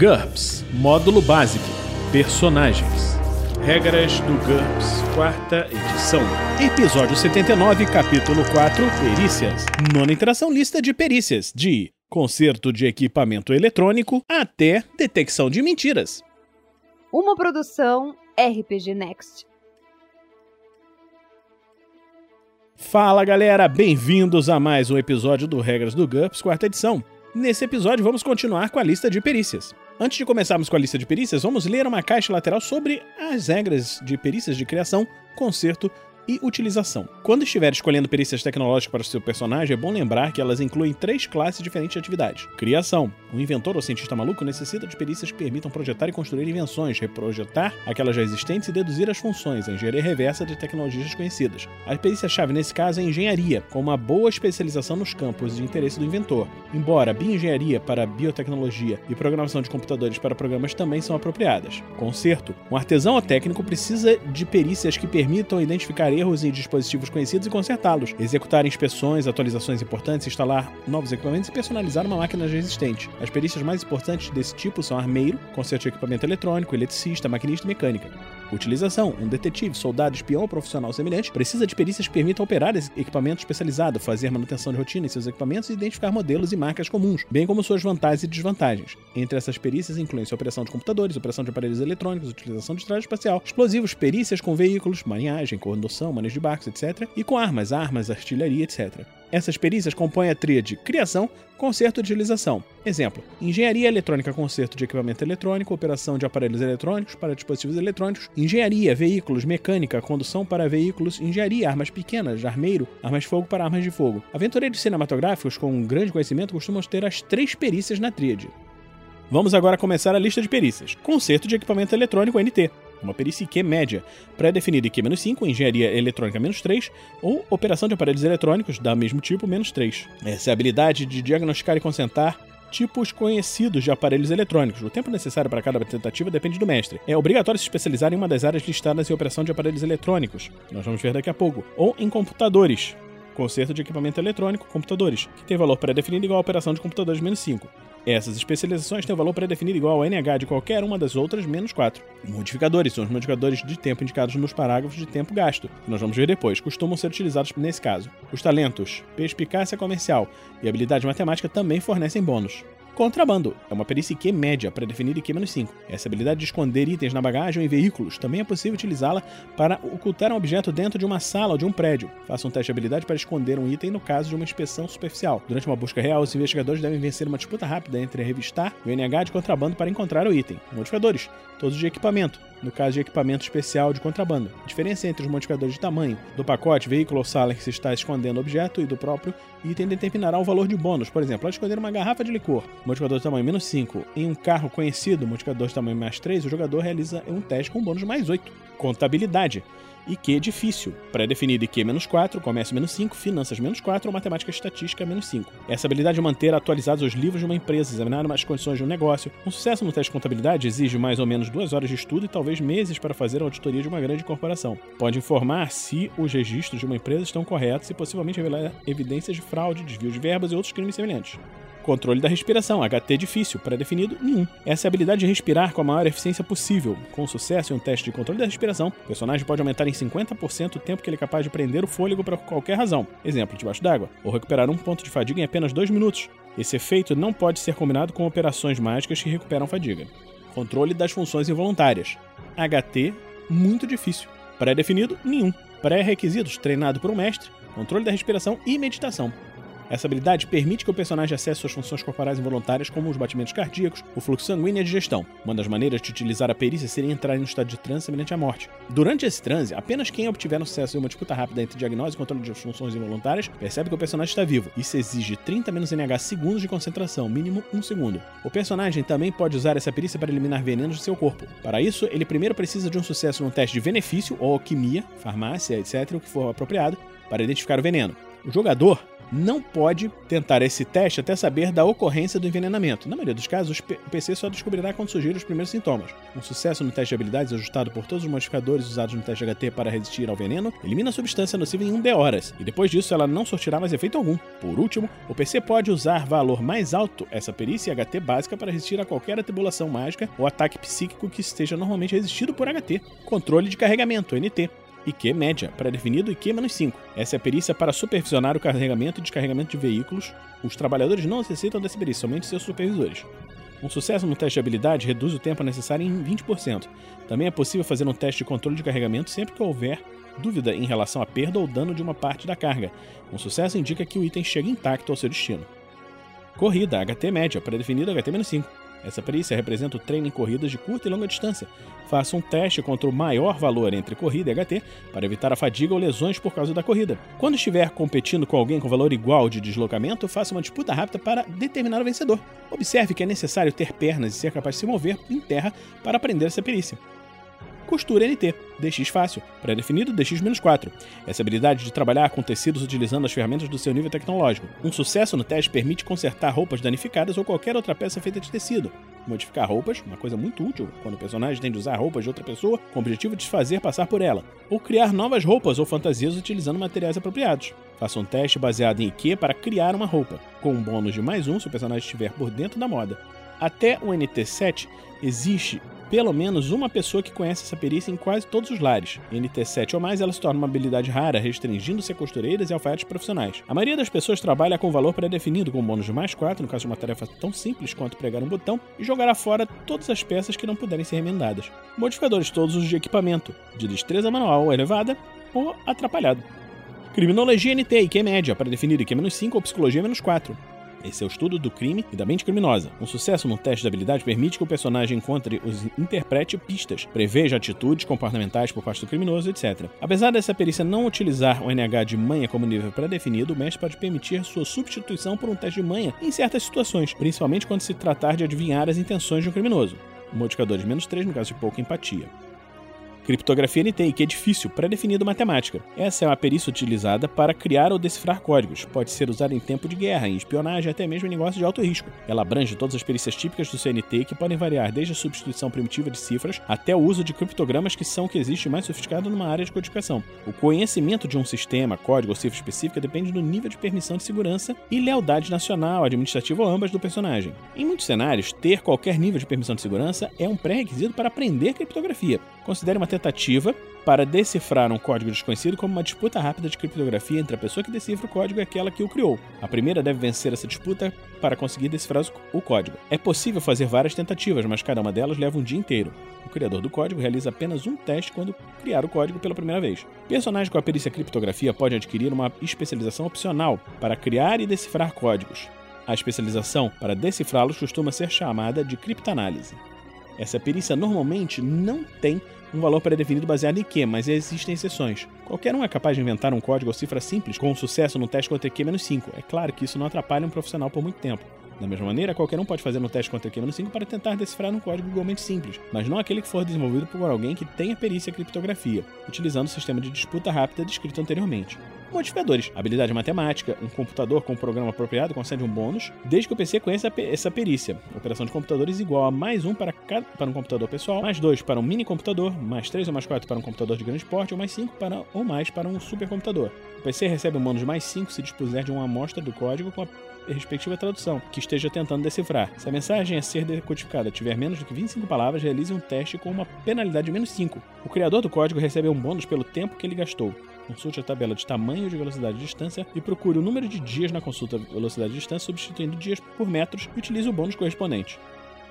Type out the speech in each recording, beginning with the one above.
GURPS Módulo Básico Personagens Regras do GURPS, quarta edição. Episódio 79, capítulo 4 Perícias. Nona interação lista de perícias, de conserto de equipamento eletrônico até detecção de mentiras. Uma produção RPG Next. Fala galera, bem-vindos a mais um episódio do Regras do GURPS, quarta edição. Nesse episódio vamos continuar com a lista de perícias. Antes de começarmos com a lista de perícias, vamos ler uma caixa lateral sobre as regras de perícias de criação, conserto e utilização. Quando estiver escolhendo perícias tecnológicas para o seu personagem, é bom lembrar que elas incluem três classes diferentes de atividades. Criação. Um inventor ou cientista maluco necessita de perícias que permitam projetar e construir invenções, reprojetar aquelas já existentes e deduzir as funções, a engenharia reversa de tecnologias desconhecidas. A perícia-chave nesse caso é engenharia, com uma boa especialização nos campos de interesse do inventor. Embora bioengenharia para biotecnologia e programação de computadores para programas também são apropriadas. Conserto. Um artesão ou técnico precisa de perícias que permitam identificar erros em dispositivos conhecidos e consertá-los, executar inspeções, atualizações importantes, instalar novos equipamentos e personalizar uma máquina já existente. As perícias mais importantes desse tipo são armeiro, conserto de equipamento eletrônico, eletricista, maquinista e mecânica. Utilização: um detetive, soldado, espião ou profissional semelhante precisa de perícias que permitam operar esse equipamento especializado, fazer manutenção de rotina em seus equipamentos e identificar modelos e marcas comuns, bem como suas vantagens e desvantagens. Entre essas perícias incluem-se operação de computadores, operação de aparelhos eletrônicos, utilização de traje espacial, explosivos, perícias com veículos, marinhagem, condução, manejo de barcos, etc., e com armas, armas, artilharia, etc. Essas perícias compõem a tríade criação, conserto e utilização. Exemplo: engenharia eletrônica, conserto de equipamento eletrônico, operação de aparelhos eletrônicos para dispositivos eletrônicos, engenharia, veículos, mecânica, condução para veículos, engenharia, armas pequenas, armeiro, armas de fogo para armas de fogo. Aventureiros cinematográficos com um grande conhecimento costumam ter as três perícias na tríade. Vamos agora começar a lista de perícias. Conserto de equipamento eletrônico NT uma perícia IQ média, pré-definida IQ-5, engenharia eletrônica -3, ou operação de aparelhos eletrônicos da mesmo tipo -3. Essa é a habilidade de diagnosticar e concentrar tipos conhecidos de aparelhos eletrônicos. O tempo necessário para cada tentativa depende do mestre. É obrigatório se especializar em uma das áreas listadas em operação de aparelhos eletrônicos, nós vamos ver daqui a pouco, ou em computadores, conserto de equipamento eletrônico, computadores, que tem valor pré-definido igual a operação de computadores menos 5. Essas especializações têm o valor pré-definido igual ao NH de qualquer uma das outras menos 4. Modificadores são os modificadores de tempo indicados nos parágrafos de tempo gasto, que nós vamos ver depois, costumam ser utilizados nesse caso. Os talentos, perspicácia comercial e habilidade matemática também fornecem bônus. Contrabando é uma perícia IQ média, pré-definida IQ-5. Essa habilidade de esconder itens na bagagem ou em veículos também é possível utilizá-la para ocultar um objeto dentro de uma sala ou de um prédio. Faça um teste de habilidade para esconder um item no caso de uma inspeção superficial. Durante uma busca real, os investigadores devem vencer uma disputa rápida entre a revistar e o NH de contrabando para encontrar o item. Modificadores, todos de equipamento, no caso de equipamento especial de contrabando. A diferença entre os modificadores de tamanho do pacote, veículo ou sala em que se está escondendo o objeto e do próprio item determinará o valor de bônus. Por exemplo, ao esconder uma garrafa de licor, modificador de tamanho menos 5, em um carro conhecido, modificador de tamanho mais 3, o jogador realiza um teste com bônus mais 8. Contabilidade. IQ difícil, pré-definido IQ menos 4, comércio menos 5, finanças menos 4 ou matemática estatística menos 5. Essa habilidade de manter atualizados os livros de uma empresa, examinar as condições de um negócio. Um sucesso no teste de contabilidade exige mais ou menos duas horas de estudo e talvez meses para fazer a auditoria de uma grande corporação. Pode informar se os registros de uma empresa estão corretos e possivelmente revelar evidências de fraude, desvio de verbas e outros crimes semelhantes. Controle da respiração, HT difícil, pré-definido, nenhum. Essa é a habilidade de respirar com a maior eficiência possível. Com sucesso em um teste de controle da respiração, o personagem pode aumentar em 50% o tempo que ele é capaz de prender o fôlego por qualquer razão, exemplo, debaixo d'água, ou recuperar um ponto de fadiga em apenas 2 minutos. Esse efeito não pode ser combinado com operações mágicas que recuperam fadiga. Controle das funções involuntárias. HT, muito difícil. Pré-definido, nenhum. Pré-requisitos, treinado por um mestre, controle da respiração e meditação. Essa habilidade permite que o personagem acesse suas funções corporais involuntárias, como os batimentos cardíacos, o fluxo sanguíneo e a digestão. Uma das maneiras de utilizar a perícia seria entrar em um estado de transe semelhante à morte. Durante esse transe, apenas quem obtiver um sucesso em uma disputa rápida entre diagnose e controle de funções involuntárias percebe que o personagem está vivo. Isso exige 30 menos NH segundos de concentração, mínimo 1 segundo. O personagem também pode usar essa perícia para eliminar venenos de seu corpo. Para isso, ele primeiro precisa de um sucesso num teste de benefício ou alquimia, farmácia, etc., o que for apropriado, para identificar o veneno. O jogador não pode tentar esse teste até saber da ocorrência do envenenamento. Na maioria dos casos, o PC só descobrirá quando surgirem os primeiros sintomas. Um sucesso no teste de habilidades ajustado por todos os modificadores usados no teste HT para resistir ao veneno elimina a substância nociva em 1 de horas, e depois disso ela não sortirá mais efeito algum. Por último, o PC pode usar valor mais alto essa perícia HT básica para resistir a qualquer atribulação mágica ou ataque psíquico que esteja normalmente resistido por HT. Controle de carregamento, NT. IQ média, pré-definido IQ-5. Essa é a perícia para supervisionar o carregamento e descarregamento de veículos. Os trabalhadores não necessitam dessa perícia, somente seus supervisores. Um sucesso no teste de habilidade reduz o tempo necessário em 20%. Também é possível fazer um teste de controle de carregamento sempre que houver dúvida em relação à perda ou dano de uma parte da carga. Um sucesso indica que o item chega intacto ao seu destino. Corrida, HT média, pré-definido HT-5. Essa perícia representa o treino em corridas de curta e longa distância. Faça um teste contra o maior valor entre corrida e HT para evitar a fadiga ou lesões por causa da corrida. Quando estiver competindo com alguém com valor igual de deslocamento, faça uma disputa rápida para determinar o vencedor. Observe que é necessário ter pernas e ser capaz de se mover em terra para aprender essa perícia costura NT, DX fácil, pré-definido DX-4. Essa habilidade de trabalhar com tecidos utilizando as ferramentas do seu nível tecnológico. Um sucesso no teste permite consertar roupas danificadas ou qualquer outra peça feita de tecido. Modificar roupas, uma coisa muito útil quando o personagem tem de usar roupas de outra pessoa com o objetivo de fazer passar por ela. Ou criar novas roupas ou fantasias utilizando materiais apropriados. Faça um teste baseado em IQ para criar uma roupa, com um bônus de mais um se o personagem estiver por dentro da moda. Até o NT7 existe pelo menos uma pessoa que conhece essa perícia em quase todos os lares. Em NT7 ou mais, ela se torna uma habilidade rara, restringindo-se a costureiras e alfaiates profissionais. A maioria das pessoas trabalha com valor pré-definido, com bônus de mais 4, no caso de uma tarefa tão simples quanto pregar um botão, e jogará fora todas as peças que não puderem ser remendadas. Modificadores todos os de equipamento, de destreza manual elevada ou atrapalhado. Criminologia NT, IQ média, pré-definido IQ-5 ou psicologia -4. Esse é o estudo do crime e da mente criminosa. Um sucesso no teste de habilidade permite que o personagem encontre os interprete pistas, preveja atitudes comportamentais por parte do criminoso, etc. Apesar dessa perícia não utilizar o NH de manha como nível pré-definido, o mestre pode permitir sua substituição por um teste de manha em certas situações, principalmente quando se tratar de adivinhar as intenções de um criminoso. Modificador de menos 3 no caso de pouca empatia. Criptografia NT, que é difícil, pré-definido matemática. Essa é uma perícia utilizada para criar ou decifrar códigos. Pode ser usada em tempo de guerra, em espionagem, até mesmo em negócios de alto risco. Ela abrange todas as perícias típicas do CNT que podem variar desde a substituição primitiva de cifras até o uso de criptogramas que são o que existe mais sofisticado numa área de codificação. O conhecimento de um sistema, código ou cifra específica depende do nível de permissão de segurança e lealdade nacional, administrativa ou ambas do personagem. Em muitos cenários, ter qualquer nível de permissão de segurança é um pré-requisito para aprender criptografia. Considere uma para decifrar um código desconhecido como uma disputa rápida de criptografia entre a pessoa que decifra o código e aquela que o criou. A primeira deve vencer essa disputa para conseguir decifrar o código. É possível fazer várias tentativas, mas cada uma delas leva um dia inteiro. O criador do código realiza apenas um teste quando criar o código pela primeira vez. Personagem com a perícia criptografia pode adquirir uma especialização opcional para criar e decifrar códigos. A especialização para decifrá-los costuma ser chamada de criptanálise. Essa perícia normalmente não tem um valor pré-definido baseado em Q, mas existem exceções. Qualquer um é capaz de inventar um código ou cifra simples com sucesso no teste contra Q-5. É claro que isso não atrapalha um profissional por muito tempo. Da mesma maneira, qualquer um pode fazer um teste contra Q-5 para tentar decifrar um código igualmente simples, mas não aquele que for desenvolvido por alguém que tenha perícia em criptografia, utilizando o sistema de disputa rápida descrito anteriormente. Modificadores. Habilidade matemática. Um computador com um programa apropriado concede um bônus, desde que o PC conheça essa perícia. Operação de computadores igual a mais um para, cada, para um computador pessoal, mais dois para um mini computador, mais três ou mais quatro para um computador de grande porte, ou mais cinco para, ou mais para um supercomputador. O PC recebe um bônus mais 5 se dispuser de uma amostra do código com a respectiva tradução, que esteja tentando decifrar. Se a mensagem a ser decodificada tiver menos do que 25 palavras, realize um teste com uma penalidade de menos 5. O criador do código recebe um bônus pelo tempo que ele gastou. Consulte a tabela de tamanho de velocidade e distância e procure o número de dias na consulta velocidade e distância, substituindo dias por metros e utilize o bônus correspondente.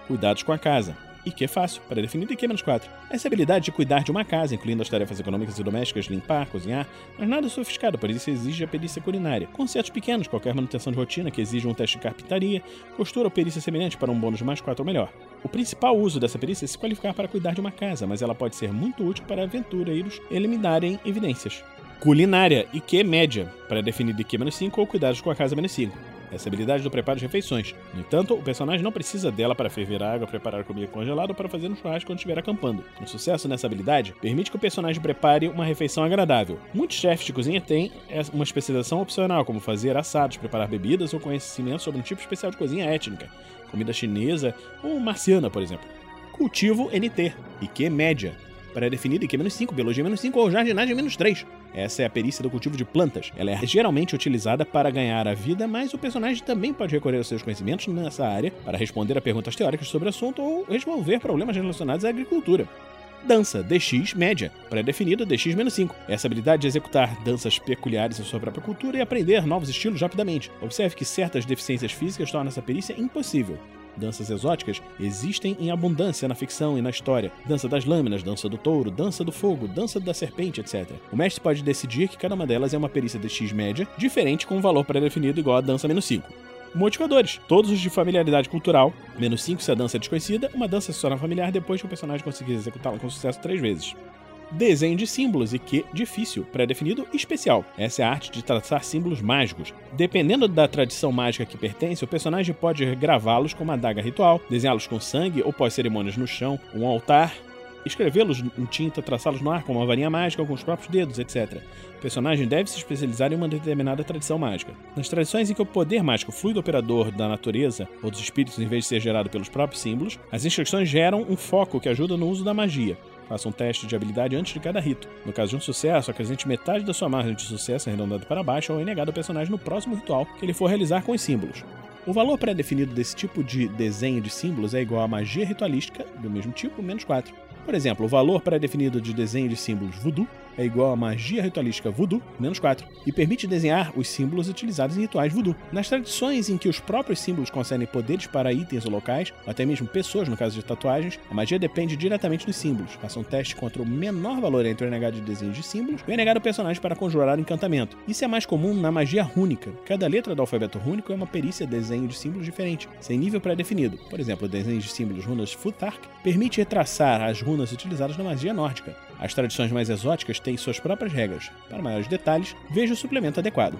Cuidados com a casa. IQ fácil, pré-definido IQ menos 4. Essa habilidade de cuidar de uma casa, incluindo as tarefas econômicas e domésticas, limpar, cozinhar, mas nada sofisticado, por isso exige a perícia culinária. Concertos pequenos, qualquer manutenção de rotina que exija um teste de carpintaria, costura ou perícia semelhante para um bônus de mais 4 ou melhor. O principal uso dessa perícia é se qualificar para cuidar de uma casa, mas ela pode ser muito útil para aventureiros eliminarem evidências. Culinária, IQ média, pré-definido IQ-5 ou cuidados com a casa-5. Essa habilidade do preparo de refeições. No entanto, o personagem não precisa dela para ferver água, preparar comida congelada ou para fazer um churrasco quando estiver acampando. O sucesso nessa habilidade permite que o personagem prepare uma refeição agradável. Muitos chefes de cozinha têm uma especialização opcional, como fazer assados, preparar bebidas ou conhecimento sobre um tipo especial de cozinha étnica, comida chinesa ou marciana, por exemplo. Cultivo NT, IQ média, pré-definida IQ-5, biologia -5 ou jardinagem -3. Essa é a perícia do cultivo de plantas. Ela é geralmente utilizada para ganhar a vida, mas o personagem também pode recorrer aos seus conhecimentos nessa área para responder a perguntas teóricas sobre o assunto ou resolver problemas relacionados à agricultura. Dança, DX média, pré-definida DX-5. Essa habilidade de executar danças peculiares em sua própria cultura e aprender novos estilos rapidamente. Observe que certas deficiências físicas tornam essa perícia impossível. Danças exóticas existem em abundância na ficção e na história. Dança das lâminas, dança do touro, dança do fogo, dança da serpente, etc. O mestre pode decidir que cada uma delas é uma perícia de X média, diferente com um valor pré-definido igual a dança menos 5 modificadores, todos os de familiaridade cultural, menos 5 se a dança é desconhecida, uma dança se torna familiar depois que o personagem conseguir executá-la com sucesso três vezes desenho de símbolos e que difícil, pré-definido especial. Essa é a arte de traçar símbolos mágicos. Dependendo da tradição mágica que pertence, o personagem pode gravá-los com uma adaga ritual, desenhá-los com sangue ou pós-cerimônias no chão, um altar, escrevê-los em tinta, traçá-los no ar com uma varinha mágica ou com os próprios dedos, etc. O personagem deve se especializar em uma determinada tradição mágica. Nas tradições em que o poder mágico flui do operador da natureza ou dos espíritos em vez de ser gerado pelos próprios símbolos, as instruções geram um foco que ajuda no uso da magia. Faça um teste de habilidade antes de cada rito. No caso de um sucesso, acrescente metade da sua margem de sucesso arredondado para baixo ou negado ao personagem no próximo ritual que ele for realizar com os símbolos. O valor pré-definido desse tipo de desenho de símbolos é igual a magia ritualística do mesmo tipo, menos 4. Por exemplo, o valor pré-definido de desenho de símbolos voodoo é igual a magia ritualística voodoo, menos 4, e permite desenhar os símbolos utilizados em rituais voodoo. Nas tradições em que os próprios símbolos concedem poderes para itens ou locais, ou até mesmo pessoas no caso de tatuagens, a magia depende diretamente dos símbolos. Faça um teste contra o menor valor entre o NH de desenhos de símbolos e o NH do personagem para conjurar o encantamento. Isso é mais comum na magia rúnica. Cada letra do alfabeto rúnico é uma perícia de desenho de símbolos diferente, sem nível pré-definido. Por exemplo, o desenho de símbolos runas Futhark permite retraçar as runas utilizadas na magia nórdica. As tradições mais exóticas têm suas próprias regras. Para maiores detalhes, veja o suplemento adequado.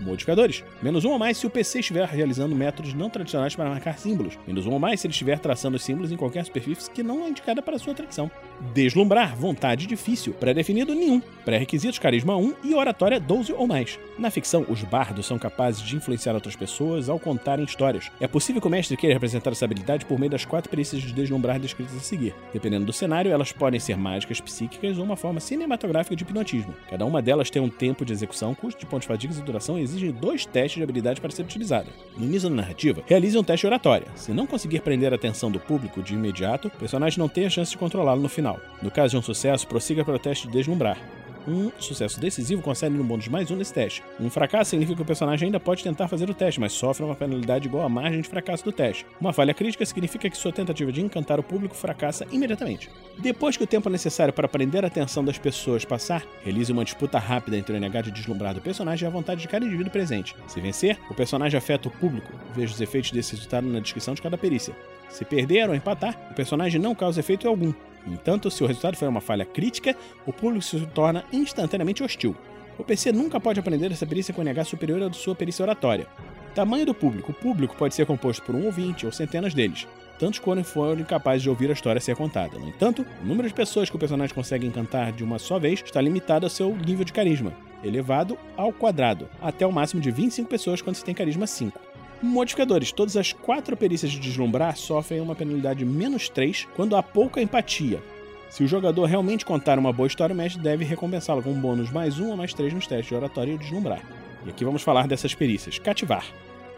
Modificadores. Menos um ou mais se o PC estiver realizando métodos não tradicionais para marcar símbolos. Menos um ou mais se ele estiver traçando os símbolos em qualquer superfície que não é indicada para sua tradição. Deslumbrar. Vontade difícil. Pré-definido nenhum. Pré-requisitos carisma 1 e oratória 12 ou mais. Na ficção, os bardos são capazes de influenciar outras pessoas ao contarem histórias. É possível que o mestre queira representar essa habilidade por meio das quatro perícias de deslumbrar descritas a seguir. Dependendo do cenário, elas podem ser mágicas psíquicas ou uma forma cinematográfica de hipnotismo. Cada uma delas tem um tempo de execução, custo de pontos de fadiga e duração exigem dois testes de habilidade para ser utilizada. No início da narrativa, realize um teste oratória. Se não conseguir prender a atenção do público de imediato, o personagem não tem a chance de controlá-lo no final. No caso de um sucesso, prossiga para o teste de deslumbrar. Um sucesso decisivo concede um bônus mais um nesse teste. Um fracasso significa que o personagem ainda pode tentar fazer o teste, mas sofre uma penalidade igual à margem de fracasso do teste. Uma falha crítica significa que sua tentativa de encantar o público fracassa imediatamente. Depois que o tempo necessário para prender a atenção das pessoas passar, realize uma disputa rápida entre o NH de deslumbrar do personagem e a vontade de cada indivíduo presente. Se vencer, o personagem afeta o público. Veja os efeitos desse resultado na descrição de cada perícia. Se perder ou empatar, o personagem não causa efeito algum. Entanto, se o resultado for uma falha crítica, o público se torna instantaneamente hostil. O PC nunca pode aprender essa perícia com NH superior à sua perícia oratória. Tamanho do público. O público pode ser composto por um ou vinte ou centenas deles, tantos quanto forem capazes de ouvir a história ser contada. No entanto, o número de pessoas que o personagem consegue encantar de uma só vez está limitado ao seu nível de carisma, elevado ao quadrado, até o máximo de 25 pessoas quando se tem carisma 5. Modificadores. Todas as quatro perícias de deslumbrar sofrem uma penalidade menos 3 quando há pouca empatia. Se o jogador realmente contar uma boa história, o mestre deve recompensá-lo com um bônus mais 1 ou mais 3 nos testes de oratória e deslumbrar. E aqui vamos falar dessas perícias. Cativar.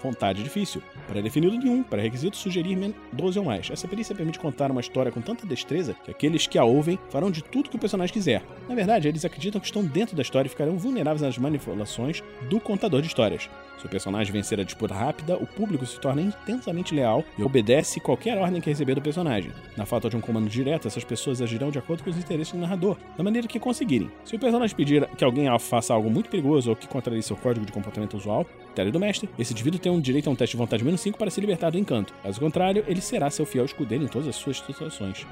Vontade difícil. Pré-definido nenhum. Pré-requisito sugerir 12 ou mais. Essa perícia permite contar uma história com tanta destreza que aqueles que a ouvem farão de tudo que o personagem quiser. Na verdade, eles acreditam que estão dentro da história e ficarão vulneráveis às manipulações do contador de histórias. Se o personagem vencer a disputa rápida, o público se torna intensamente leal e obedece qualquer ordem que receber do personagem. Na falta de um comando direto, essas pessoas agirão de acordo com os interesses do narrador, da maneira que conseguirem. Se o personagem pedir que alguém faça algo muito perigoso ou que contrarie seu código de comportamento usual, critério do mestre, esse indivíduo tem um direito a um teste de vontade menos 5 para se libertar do encanto. Caso contrário, ele será seu fiel escudeiro em todas as suas situações.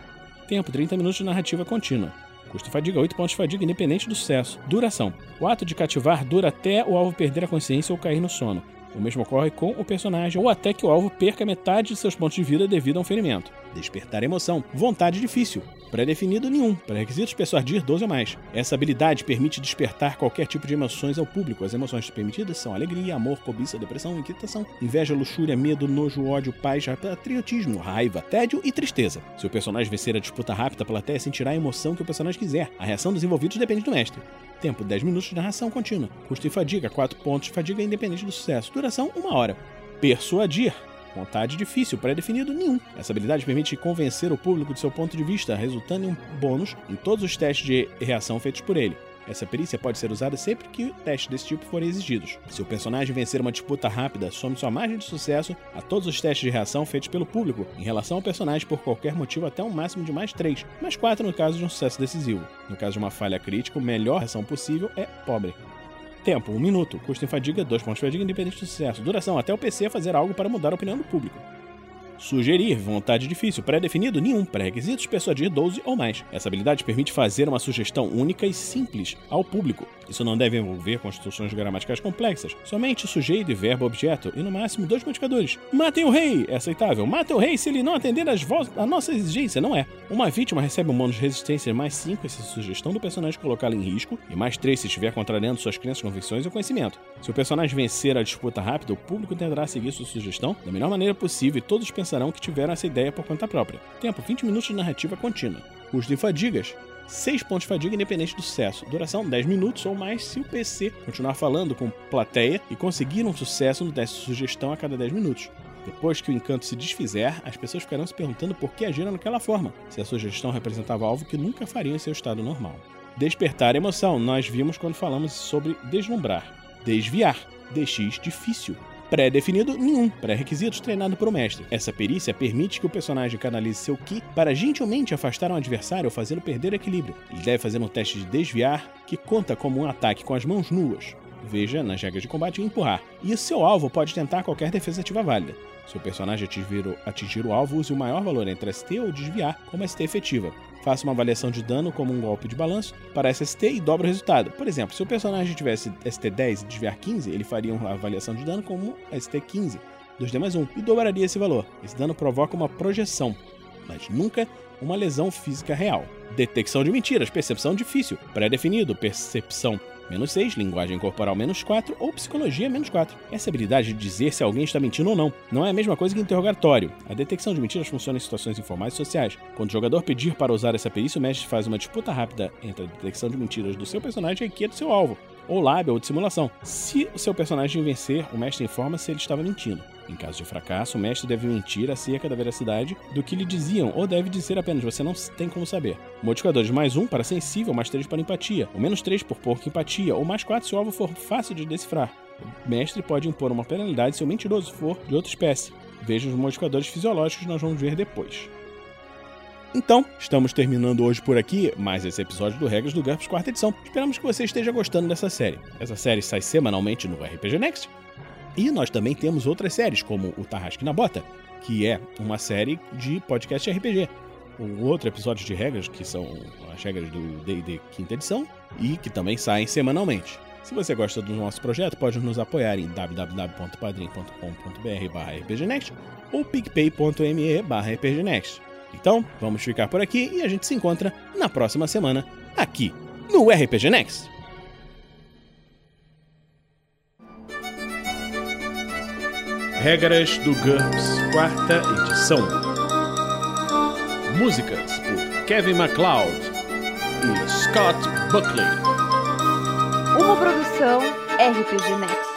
Tempo: 30 minutos de narrativa contínua. Custo fadiga 8 pontos de fadiga, independente do sucesso. Duração: O ato de cativar dura até o alvo perder a consciência ou cair no sono. O mesmo ocorre com o personagem, ou até que o alvo perca metade de seus pontos de vida devido a um ferimento. Despertar emoção. Vontade difícil. Pré-definido nenhum. Pré-requisitos persuadir 12 ou mais. Essa habilidade permite despertar qualquer tipo de emoções ao público. As emoções permitidas são alegria, amor, cobiça, depressão, inquietação, inveja, luxúria, medo, nojo, ódio, paz, patriotismo, raiva, tédio e tristeza. Se o personagem vencer a disputa rápida, a plateia sentirá a emoção que o personagem quiser. A reação dos envolvidos depende do mestre. Tempo 10 minutos de narração contínua. Custo e fadiga 4 pontos. Fadiga independente do sucesso. Duração 1 hora. Persuadir. Vontade difícil, pré-definido nenhum. Essa habilidade permite convencer o público de seu ponto de vista, resultando em um bônus em todos os testes de reação feitos por ele. Essa perícia pode ser usada sempre que testes desse tipo forem exigidos. Se o personagem vencer uma disputa rápida, some sua margem de sucesso a todos os testes de reação feitos pelo público em relação ao personagem por qualquer motivo até um máximo de mais 3, mais 4 no caso de um sucesso decisivo. No caso de uma falha crítica, a melhor reação possível é pobre. Tempo, 1 um minuto. Custo em fadiga, 2 pontos de fadiga, independente do sucesso. Duração, até o PC fazer algo para mudar a opinião do público. Sugerir, vontade difícil, pré-definido, nenhum, pré-requisitos, persuadir 12 ou mais. Essa habilidade permite fazer uma sugestão única e simples ao público. Isso não deve envolver construções gramaticais complexas, somente sujeito e verbo objeto, e no máximo dois modificadores. Matem o rei, é aceitável. Matem o rei se ele não atender às vozes a nossa exigência, não é. Uma vítima recebe um bônus de resistência mais 5 se a sugestão do personagem colocá-la em risco, e mais 3 se estiver contrariando suas crenças, convicções ou conhecimento. Se o personagem vencer a disputa rápida, o público tentará seguir sua sugestão da melhor maneira possível e todos pensarão que tiveram essa ideia por conta própria. Tempo: 20 minutos de narrativa contínua. Custo de fadigas: 6 pontos de fadiga independente do sucesso. Duração 10 minutos ou mais se o PC continuar falando com plateia e conseguir um sucesso no teste de sugestão a cada 10 minutos. Depois que o encanto se desfizer, as pessoas ficarão se perguntando por que agiram daquela forma, se a sugestão representava algo que nunca fariam em seu estado normal. Despertar emoção, nós vimos quando falamos sobre deslumbrar. Desviar, DX difícil. Pré-definido nenhum, pré-requisitos treinado por um mestre. Essa perícia permite que o personagem canalize seu Ki para gentilmente afastar um adversário ou fazê-lo perder o equilíbrio. Ele deve fazer um teste de desviar, que conta como um ataque com as mãos nuas. Veja nas regras de combate empurrar. E seu alvo pode tentar qualquer defesa ativa válida. Se o personagem atingir o, atingir o alvo, use o maior valor entre ST ou desviar como ST efetiva. Faça uma avaliação de dano como um golpe de balanço para SST e dobra o resultado. Por exemplo, se o personagem tivesse ST10 e desviar 15, ele faria uma avaliação de dano como ST15, 2D mais 1, e dobraria esse valor. Esse dano provoca uma projeção, mas nunca uma lesão física real. Detecção de mentiras, percepção difícil, pré-definido, percepção menos 6, linguagem corporal menos 4 ou psicologia menos 4. Essa habilidade de dizer se alguém está mentindo ou não não é a mesma coisa que interrogatório. A detecção de mentiras funciona em situações informais e sociais. Quando o jogador pedir para usar essa perícia, o mestre faz uma disputa rápida entre a detecção de mentiras do seu personagem e a do seu alvo, ou lábia ou de simulação. Se o seu personagem vencer, o mestre informa se ele estava mentindo. Em caso de fracasso, o mestre deve mentir acerca da veracidade do que lhe diziam, ou deve dizer apenas você não tem como saber. Modificadores mais 1 para sensível, mais 3 para empatia, ou menos 3 por pouco empatia, ou mais 4 se o alvo for fácil de decifrar. O mestre pode impor uma penalidade se o mentiroso for de outra espécie. Veja os modificadores fisiológicos que nós vamos ver depois. Então, estamos terminando hoje por aqui mais esse episódio do Regras do GURPS quarta edição. Esperamos que você esteja gostando dessa série. Essa série sai semanalmente no RPG Next. E nós também temos outras séries, como o Tarrasque na Bota, que é uma série de podcast RPG. O outro episódio de regras, que são as regras do D&D quinta edição, e que também saem semanalmente. Se você gosta do nosso projeto, pode nos apoiar em www.padrim.com.br rpgnext ou picpay.me rpgnext. Então, vamos ficar por aqui e a gente se encontra na próxima semana, aqui no RPG Next. Regras do GURPS, quarta edição. Músicas por Kevin MacLeod e Scott Buckley. Uma produção RPG Next.